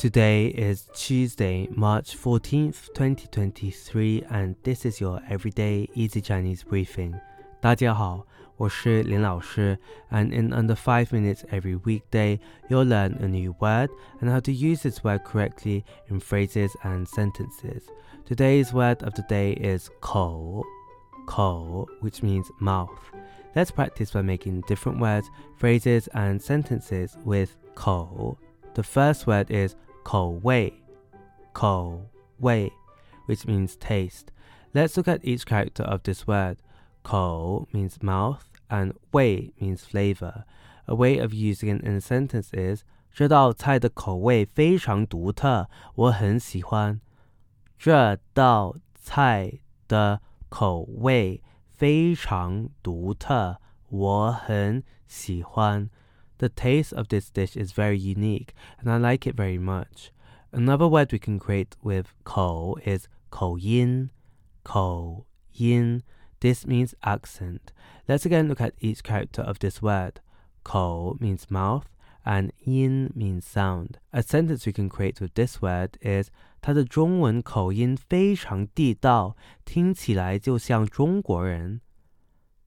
Today is Tuesday, March 14th, 2023, and this is your everyday easy Chinese briefing. 大家好，我是林老师, and in under 5 minutes every weekday, you'll learn a new word and how to use this word correctly in phrases and sentences. Today's word of the day is 口,口, which means mouth. Let's practice by making different words, phrases, and sentences with 口. The first word is 口味,口味, which means taste. Let's look at each character of this word. 口 means mouth and 味 means flavor. A way of using it in a sentence is 这道菜的口味非常独特，我很喜欢。这道菜的口味非常独特，我很喜欢。 the taste of this dish is very unique and I like it very much. Another word we can create with kou is kou yin, kou yin. This means accent. Let's again look at each character of this word. Kou means mouth and yin means sound. A sentence we can create with this word is 他的中文口音非常地道，听起来就像中国人。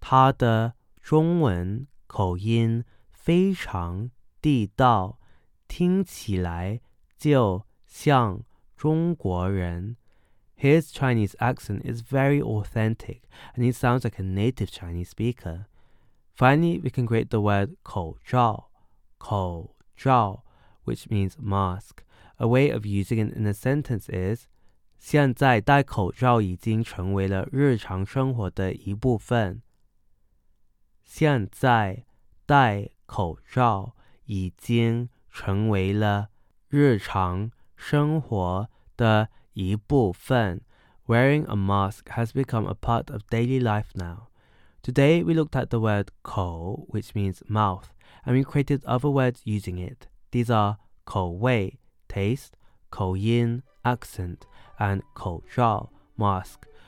他的中文口音非常地道，听起来就像中国人。His Chinese accent is very authentic and he sounds like a native Chinese speaker. Finally, we can create the word 口罩,口罩, which means mask. A way of using it in a sentence is 现在戴口罩已经成为了日常生活的一部分。现在戴 口罩已经成为了日常生活的一部分。Wearing a mask has become a part of daily life now. Today we looked at the word 口, which means mouth, and we created other words using it. These are 口味 taste, 口音 accent, and 口罩 mask.